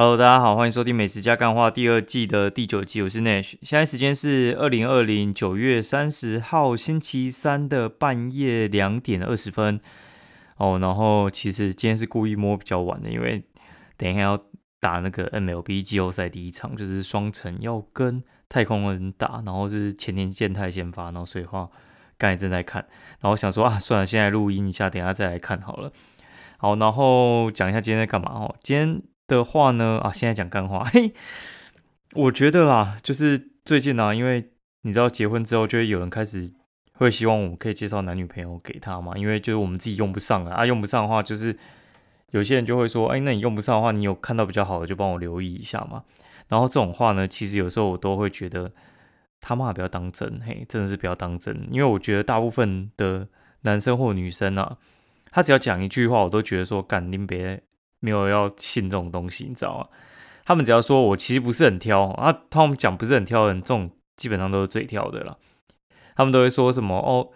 Hello，大家好，欢迎收听《美食加干话》第二季的第九集，我是 Nash。现在时间是二零二零九月三十号星期三的半夜两点二十分。哦，然后其实今天是故意摸比较晚的，因为等一下要打那个 MLB 季后赛第一场，就是双城要跟太空人打，然后是前年健太先发，然后所以话刚才正在看，然后想说啊，算了，现在录音一下，等下再来看好了。好，然后讲一下今天在干嘛哦。今天的话呢，啊，现在讲干话，嘿，我觉得啦，就是最近呢，因为你知道结婚之后，就会有人开始会希望我们可以介绍男女朋友给他嘛，因为就是我们自己用不上啊，啊，用不上的话，就是有些人就会说，哎，那你用不上的话，你有看到比较好的就帮我留意一下嘛。然后这种话呢，其实有时候我都会觉得他妈不要当真，嘿，真的是不要当真，因为我觉得大部分的男生或女生啊。他只要讲一句话，我都觉得说，干，你别没有要信这种东西，你知道吗？他们只要说我其实不是很挑啊，他们讲不是很挑的人，这种基本上都是最挑的了。他们都会说什么哦，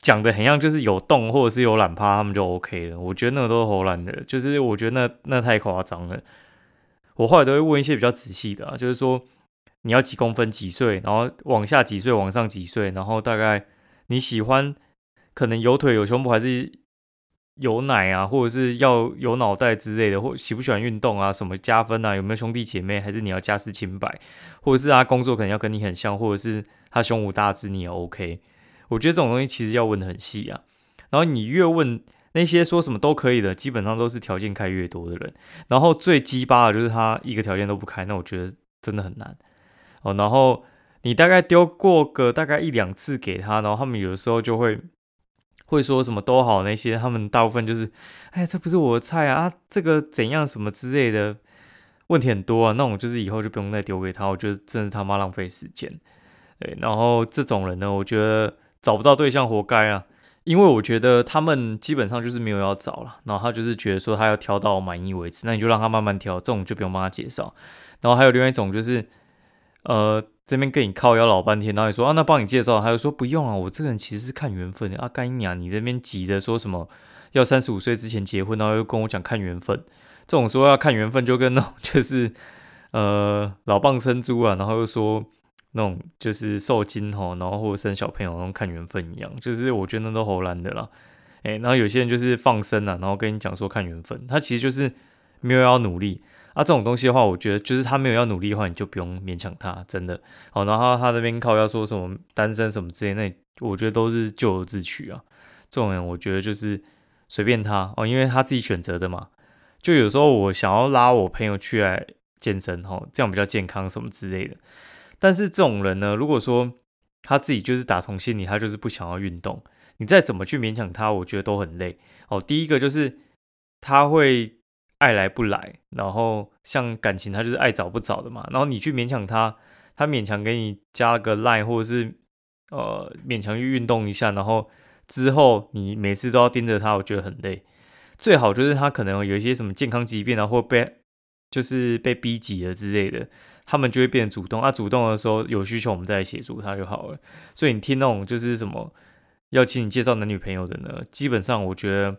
讲的很像就是有洞或者是有懒趴，他们就 OK 了。我觉得那个都是胡乱的，就是我觉得那那太夸张了。我后来都会问一些比较仔细的，就是说你要几公分、几岁，然后往下几岁、往上几岁，然后大概你喜欢可能有腿有胸部还是？有奶啊，或者是要有脑袋之类的，或喜不喜欢运动啊，什么加分啊？有没有兄弟姐妹？还是你要家世清白？或者是他工作可能要跟你很像，或者是他胸无大志，你也 OK？我觉得这种东西其实要问的很细啊。然后你越问那些说什么都可以的，基本上都是条件开越多的人。然后最鸡巴的就是他一个条件都不开，那我觉得真的很难哦。然后你大概丢过个大概一两次给他，然后他们有的时候就会。会说什么都好那些，他们大部分就是，哎，这不是我的菜啊，这个怎样什么之类的，问题很多啊。那种就是以后就不用再丢给他，我觉得真是他妈浪费时间。对，然后这种人呢，我觉得找不到对象活该啊，因为我觉得他们基本上就是没有要找了，然后他就是觉得说他要挑到满意为止，那你就让他慢慢挑，这种就不用帮他介绍。然后还有另外一种就是，呃。这边跟你靠腰老半天，然后你说啊，那帮你介绍，他就说不用啊，我这个人其实是看缘分的啊。干你啊，你这边急着说什么要三十五岁之前结婚，然后又跟我讲看缘分，这种说要看缘分就跟那种 就是呃老蚌生珠啊，然后又说那种就是受精吼，然后或者生小朋友那种看缘分一样，就是我觉得那都好难的啦。哎，然后有些人就是放生啊，然后跟你讲说看缘分，他其实就是没有要努力。啊，这种东西的话，我觉得就是他没有要努力的话，你就不用勉强他，真的。好，然后他那边靠要说什么单身什么之类，那我觉得都是咎由自取啊。这种人，我觉得就是随便他哦，因为他自己选择的嘛。就有时候我想要拉我朋友去来健身，哦，这样比较健康什么之类的。但是这种人呢，如果说他自己就是打从心里他就是不想要运动，你再怎么去勉强他，我觉得都很累。哦，第一个就是他会。爱来不来，然后像感情，他就是爱找不找的嘛。然后你去勉强他，他勉强给你加个 line，或者是呃勉强去运动一下，然后之后你每次都要盯着他，我觉得很累。最好就是他可能有一些什么健康疾病啊，或被就是被逼急了之类的，他们就会变得主动。啊，主动的时候有需求，我们再来协助他就好了。所以你听那种就是什么要请你介绍男女朋友的呢，基本上我觉得。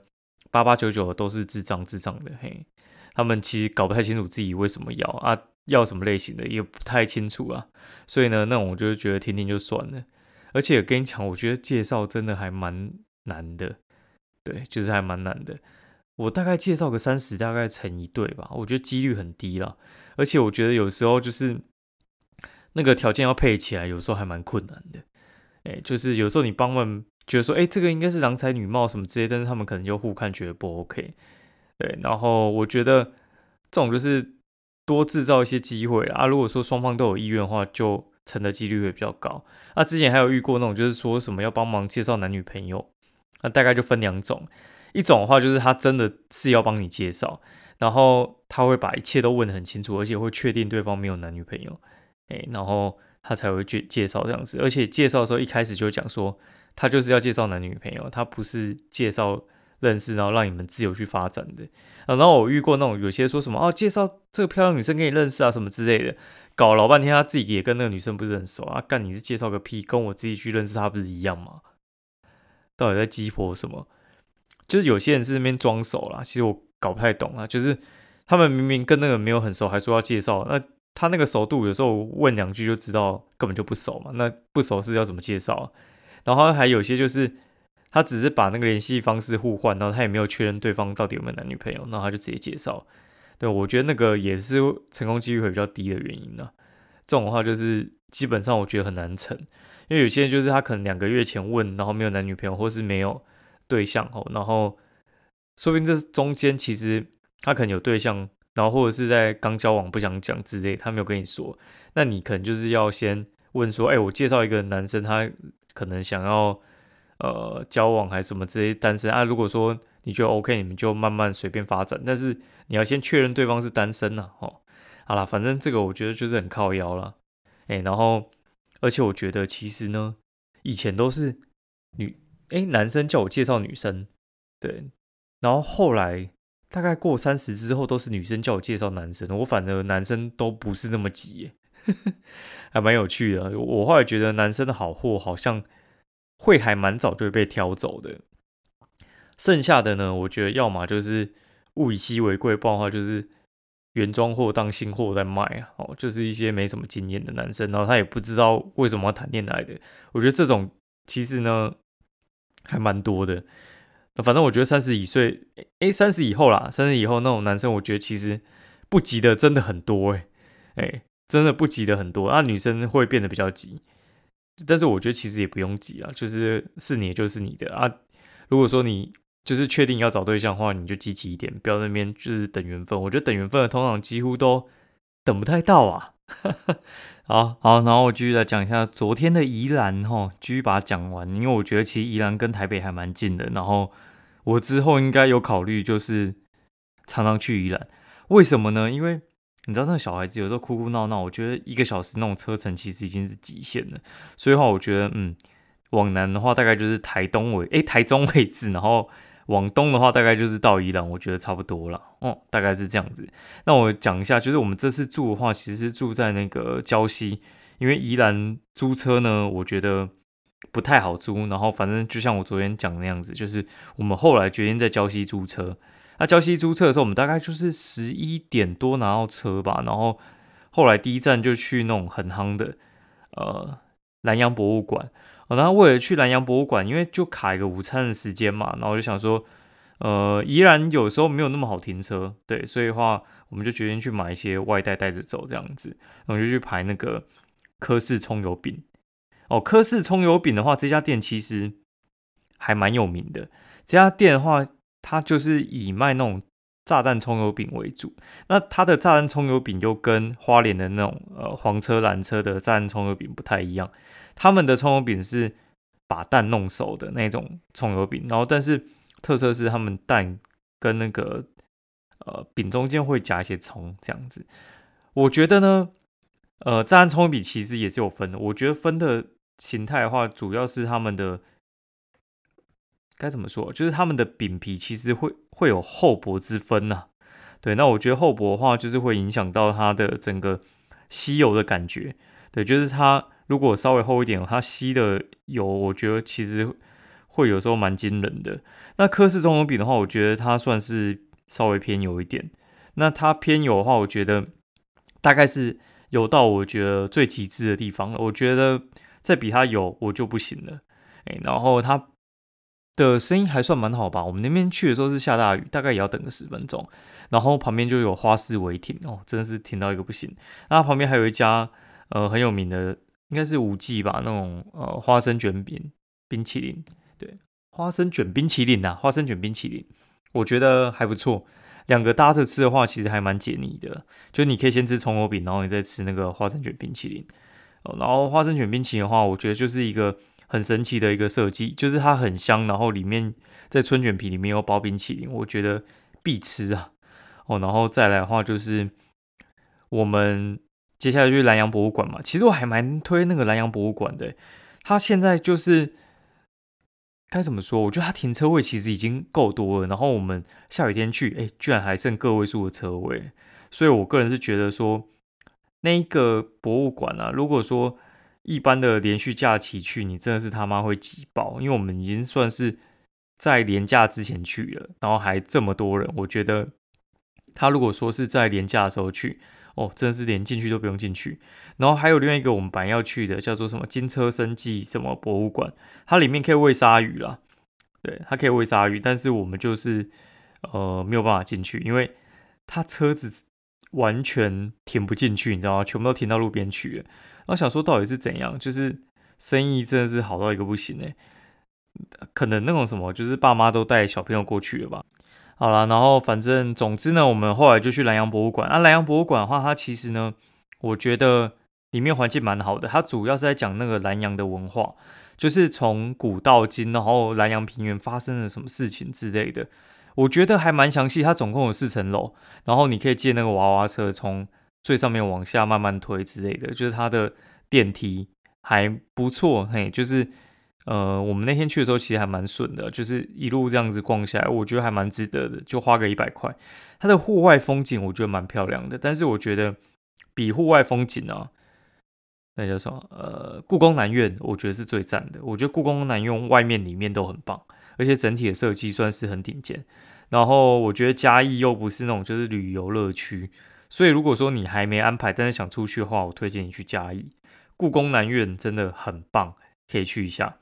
八八九九都是智障智障的，嘿，他们其实搞不太清楚自己为什么要啊，要什么类型的也不太清楚啊，所以呢，那我就觉得听听就算了。而且跟你讲，我觉得介绍真的还蛮难的，对，就是还蛮难的。我大概介绍个三十，大概成一对吧，我觉得几率很低了。而且我觉得有时候就是那个条件要配起来，有时候还蛮困难的。哎，就是有时候你帮们。觉得说，哎，这个应该是郎才女貌什么之类，但是他们可能就互看觉得不 OK，对。然后我觉得这种就是多制造一些机会啊。如果说双方都有意愿的话，就成的几率会比较高。那之前还有遇过那种，就是说什么要帮忙介绍男女朋友，那大概就分两种。一种的话就是他真的是要帮你介绍，然后他会把一切都问得很清楚，而且会确定对方没有男女朋友，哎，然后他才会介介绍这样子。而且介绍的时候一开始就讲说。他就是要介绍男女朋友，他不是介绍认识，然后让你们自由去发展的。然后我遇过那种有些说什么哦，介绍这个漂亮女生给你认识啊，什么之类的，搞老半天他自己也跟那个女生不是很熟啊。干你是介绍个屁，跟我自己去认识她不是一样吗？到底在激活什么？就是有些人是那边装熟啦，其实我搞不太懂啊。就是他们明明跟那个没有很熟，还说要介绍，那他那个熟度有时候问两句就知道根本就不熟嘛，那不熟是要怎么介绍？然后还有些就是他只是把那个联系方式互换，然后他也没有确认对方到底有没有男女朋友，然后他就直接介绍。对我觉得那个也是成功几率会比较低的原因呢。这种话就是基本上我觉得很难成，因为有些人就是他可能两个月前问，然后没有男女朋友或是没有对象哦，然后说不定这中间其实他可能有对象，然后或者是在刚交往不想讲之类，他没有跟你说，那你可能就是要先问说，哎，我介绍一个男生，他可能想要呃交往还是什么这些单身啊，如果说你觉得 OK，你们就慢慢随便发展，但是你要先确认对方是单身呐，哦。好了，反正这个我觉得就是很靠腰了，哎，然后而且我觉得其实呢，以前都是女哎男生叫我介绍女生，对，然后后来大概过三十之后都是女生叫我介绍男生，我反而男生都不是那么急，还蛮有趣的。我后来觉得男生的好货好像会还蛮早就会被挑走的，剩下的呢，我觉得要么就是物以稀为贵，不然的话就是。原装货当新货在卖啊，哦，就是一些没什么经验的男生，然后他也不知道为什么要谈恋爱的。我觉得这种其实呢还蛮多的。反正我觉得三十几岁，哎，三十以后啦，三十以后那种男生，我觉得其实不急的真的很多，哎，哎，真的不急的很多。那女生会变得比较急，但是我觉得其实也不用急啊，就是是你就是你的啊。如果说你就是确定要找对象的话，你就积极一点，不要那边就是等缘分。我觉得等缘分的通常几乎都等不太到啊。好好，然后我继续来讲一下昨天的宜兰哈，继续把它讲完，因为我觉得其实宜兰跟台北还蛮近的。然后我之后应该有考虑，就是常常去宜兰。为什么呢？因为你知道那小孩子有时候哭哭闹闹，我觉得一个小时那种车程其实已经是极限了。所以话，我觉得嗯，往南的话大概就是台东为诶，台中位置，然后。往东的话，大概就是到宜兰，我觉得差不多了。哦，大概是这样子。那我讲一下，就是我们这次住的话，其实是住在那个礁溪，因为宜兰租车呢，我觉得不太好租。然后反正就像我昨天讲的那样子，就是我们后来决定在礁溪租车。那礁溪租车的时候，我们大概就是十一点多拿到车吧。然后后来第一站就去那种很夯的呃南洋博物馆。然后为了去南洋博物馆，因为就卡一个午餐的时间嘛，然后就想说，呃，依然有时候没有那么好停车，对，所以的话，我们就决定去买一些外带带着走这样子，然后就去排那个科氏葱油饼。哦，科氏葱油饼的话，这家店其实还蛮有名的。这家店的话，它就是以卖那种炸弹葱油饼为主。那它的炸弹葱油饼又跟花莲的那种呃黄车蓝车的炸弹葱油饼不太一样。他们的葱油饼是把蛋弄熟的那种葱油饼，然后但是特色是他们蛋跟那个呃饼中间会夹一些葱这样子。我觉得呢，呃，炸弹葱油饼其实也是有分的。我觉得分的形态的话，主要是他们的该怎么说，就是他们的饼皮其实会会有厚薄之分呐。对，那我觉得厚薄的话，就是会影响到它的整个吸油的感觉。对，就是它。如果稍微厚一点，它吸的油，我觉得其实会有时候蛮惊人的。那科氏葱油饼的话，我觉得它算是稍微偏油一点。那它偏油的话，我觉得大概是油到我觉得最极致的地方了。我觉得再比它油，我就不行了。哎，然后它的声音还算蛮好吧。我们那边去的时候是下大雨，大概也要等个十分钟。然后旁边就有花式违停哦，真的是停到一个不行。那旁边还有一家呃很有名的。应该是五 G 吧，那种呃花生卷饼冰淇淋，对，花生卷冰淇淋呐，花生卷冰淇淋，我觉得还不错。两个搭着吃的话，其实还蛮解腻的。就你可以先吃葱油饼，然后你再吃那个花生卷冰淇淋。哦，然后花生卷冰淇淋的话，我觉得就是一个很神奇的一个设计，就是它很香，然后里面在春卷皮里面有包冰淇淋，我觉得必吃啊。哦，然后再来的话就是我们。接下来就是南洋博物馆嘛，其实我还蛮推那个南洋博物馆的。它现在就是该怎么说？我觉得它停车位其实已经够多了。然后我们下雨天去，哎，居然还剩个位数的车位。所以我个人是觉得说，那一个博物馆啊，如果说一般的连续假期去，你真的是他妈会挤爆。因为我们已经算是在年假之前去了，然后还这么多人，我觉得他如果说是在廉假的时候去，哦，真的是连进去都不用进去。然后还有另外一个我们本来要去的，叫做什么金车生技什么博物馆，它里面可以喂鲨鱼啦，对，它可以喂鲨鱼，但是我们就是呃没有办法进去，因为它车子完全停不进去，你知道吗？全部都停到路边去了。然后想说到底是怎样，就是生意真的是好到一个不行哎，可能那种什么就是爸妈都带小朋友过去了吧。好了，然后反正总之呢，我们后来就去南洋博物馆。啊，南洋博物馆的话，它其实呢，我觉得里面环境蛮好的。它主要是在讲那个南洋的文化，就是从古到今，然后南洋平原发生了什么事情之类的。我觉得还蛮详细。它总共有四层楼，然后你可以借那个娃娃车从最上面往下慢慢推之类的。就是它的电梯还不错，嘿，就是。呃，我们那天去的时候其实还蛮顺的，就是一路这样子逛下来，我觉得还蛮值得的，就花个一百块。它的户外风景我觉得蛮漂亮的，但是我觉得比户外风景啊，那叫什么？呃，故宫南院我觉得是最赞的。我觉得故宫南院外面里面都很棒，而且整体的设计算是很顶尖。然后我觉得嘉义又不是那种就是旅游乐区，所以如果说你还没安排，但是想出去的话，我推荐你去嘉义。故宫南院真的很棒，可以去一下。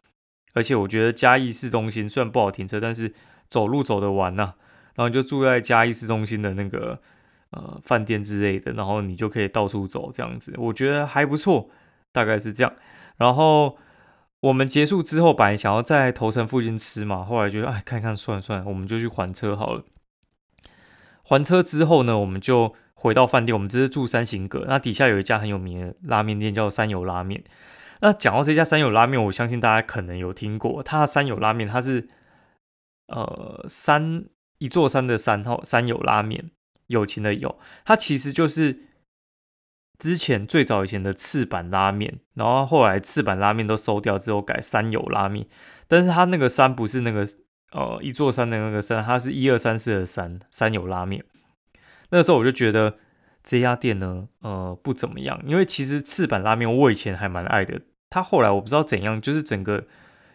而且我觉得嘉义市中心虽然不好停车，但是走路走得完呐。然后就住在嘉义市中心的那个呃饭店之类的，然后你就可以到处走这样子，我觉得还不错，大概是这样。然后我们结束之后，本来想要在头城附近吃嘛，后来觉得哎看看算了算了，我们就去还车好了。还车之后呢，我们就回到饭店，我们这是住三行阁，那底下有一家很有名的拉面店叫三友拉面。那讲到这家三友拉面，我相信大家可能有听过。它的三友拉面，它是呃山一座山的山后三友拉面，友情的友，它其实就是之前最早以前的赤坂拉面，然后后来赤坂拉面都收掉之后改三友拉面，但是它那个山不是那个呃一座山的那个山，它是一二三四的山三友拉面。那时候我就觉得这家店呢，呃不怎么样，因为其实赤坂拉面我以前还蛮爱的。他后来我不知道怎样，就是整个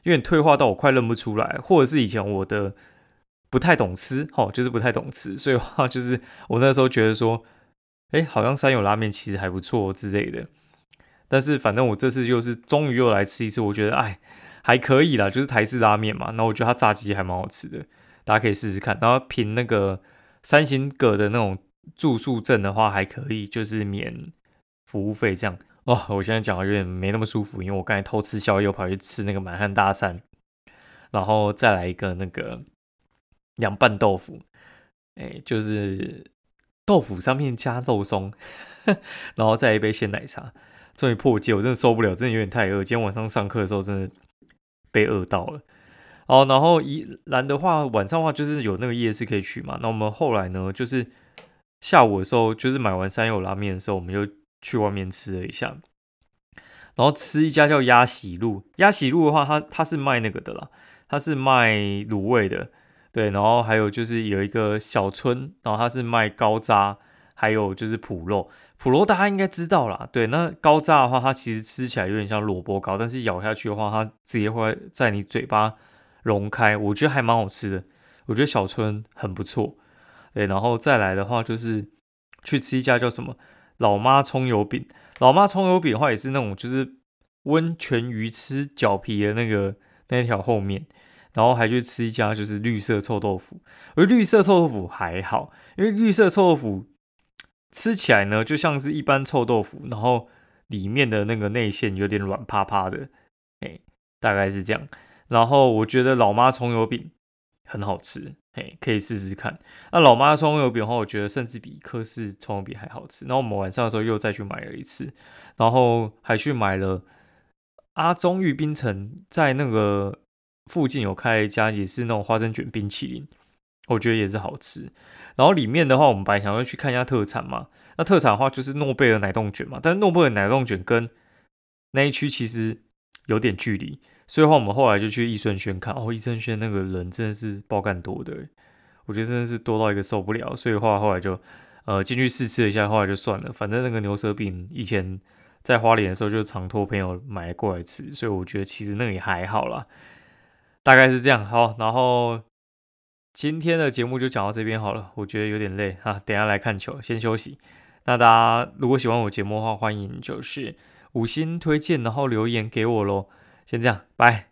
有点退化到我快认不出来，或者是以前我的不太懂吃，哦，就是不太懂吃，所以话就是我那时候觉得说，哎，好像山友拉面其实还不错之类的。但是反正我这次又是终于又来吃一次，我觉得哎还可以啦，就是台式拉面嘛。那我觉得它炸鸡还蛮好吃的，大家可以试试看。然后凭那个三星阁的那种住宿证的话，还可以就是免服务费这样。哦，我现在讲的有点没那么舒服，因为我刚才偷吃宵夜，又跑去吃那个满汉大餐，然后再来一个那个凉拌豆腐，哎，就是豆腐上面加肉松，然后再一杯鲜奶茶，终于破戒，我真的受不了，真的有点太饿。今天晚上上课的时候真的被饿到了。哦，然后宜兰的话，晚上的话就是有那个夜市可以去嘛。那我们后来呢，就是下午的时候，就是买完山友拉面的时候，我们就。去外面吃了一下，然后吃一家叫鸭喜路。鸭喜路的话，它它是卖那个的啦，它是卖卤味的，对。然后还有就是有一个小村，然后它是卖高渣，还有就是脯肉。脯肉大家应该知道啦，对。那高渣的话，它其实吃起来有点像萝卜糕，但是咬下去的话，它直接会在你嘴巴融开，我觉得还蛮好吃的。我觉得小村很不错，对。然后再来的话，就是去吃一家叫什么？老妈葱油饼，老妈葱油饼的话也是那种就是温泉鱼吃脚皮的那个那条后面，然后还去吃一家就是绿色臭豆腐，而绿色臭豆腐还好，因为绿色臭豆腐吃起来呢就像是一般臭豆腐，然后里面的那个内馅有点软趴趴的，哎，大概是这样。然后我觉得老妈葱油饼很好吃。可以试试看。那老妈葱油饼的话，我觉得甚至比科氏葱油饼还好吃。然后我们晚上的时候又再去买了一次，然后还去买了阿中玉冰城，在那个附近有开一家，也是那种花生卷冰淇淋，我觉得也是好吃。然后里面的话，我们本来想要去看一下特产嘛。那特产的话就是诺贝尔奶冻卷嘛，但是诺贝尔奶冻卷跟那一区其实有点距离。所以话，我们后来就去益生轩看哦，益生轩那个人真的是爆干多的，我觉得真的是多到一个受不了。所以话后来就呃进去试吃一下，后来就算了。反正那个牛舌饼以前在花莲的时候就常托朋友买过来吃，所以我觉得其实那个也还好啦。大概是这样。好，然后今天的节目就讲到这边好了，我觉得有点累啊，等下来看球，先休息。那大家如果喜欢我节目的话，欢迎就是五星推荐，然后留言给我喽。先这样，拜。